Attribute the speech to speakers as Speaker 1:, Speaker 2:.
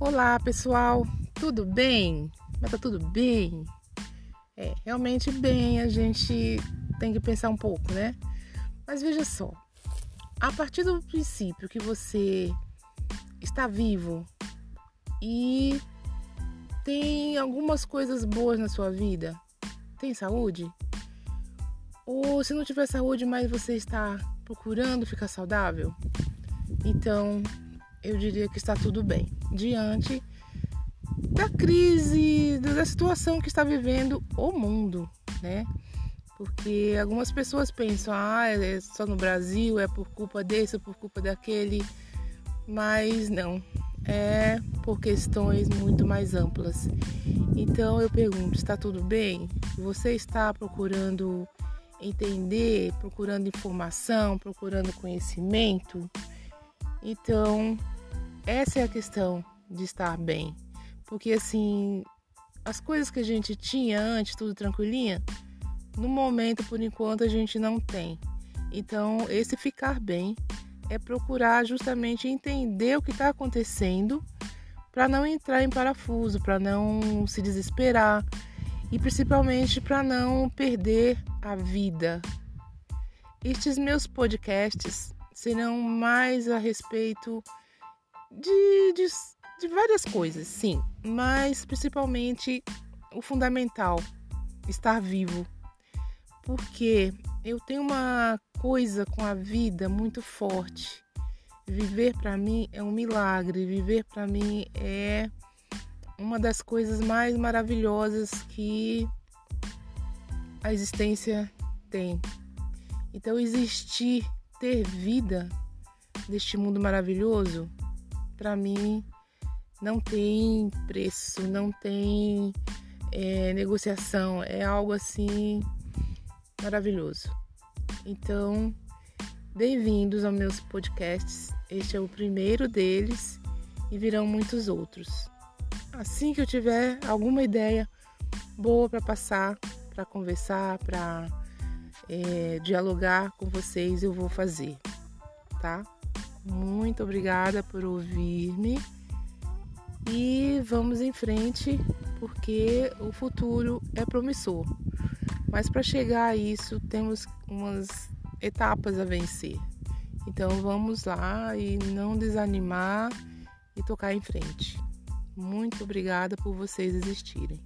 Speaker 1: Olá pessoal, tudo bem? Mas tá tudo bem? É, realmente bem, a gente tem que pensar um pouco, né? Mas veja só, a partir do princípio que você está vivo e tem algumas coisas boas na sua vida, tem saúde? Ou se não tiver saúde, mas você está procurando ficar saudável? Então, eu diria que está tudo bem. Diante da crise, da situação que está vivendo o mundo, né? Porque algumas pessoas pensam, ah, é só no Brasil, é por culpa desse, é por culpa daquele, mas não, é por questões muito mais amplas. Então eu pergunto, está tudo bem? Você está procurando entender, procurando informação, procurando conhecimento? Então, essa é a questão de estar bem. Porque assim, as coisas que a gente tinha antes, tudo tranquilinha, no momento, por enquanto, a gente não tem. Então, esse ficar bem é procurar justamente entender o que está acontecendo para não entrar em parafuso, para não se desesperar e principalmente para não perder a vida. Estes meus podcasts serão mais a respeito de, de, de várias coisas, sim, mas principalmente o fundamental, estar vivo. Porque eu tenho uma coisa com a vida muito forte. Viver para mim é um milagre, viver para mim é uma das coisas mais maravilhosas que a existência tem. Então, existir ter vida neste mundo maravilhoso, para mim, não tem preço, não tem é, negociação, é algo assim maravilhoso. Então, bem-vindos aos meus podcasts. Este é o primeiro deles e virão muitos outros. Assim que eu tiver alguma ideia boa para passar, para conversar, para é, dialogar com vocês, eu vou fazer, tá? Muito obrigada por ouvir-me e vamos em frente porque o futuro é promissor. Mas para chegar a isso, temos umas etapas a vencer. Então vamos lá e não desanimar e tocar em frente. Muito obrigada por vocês existirem.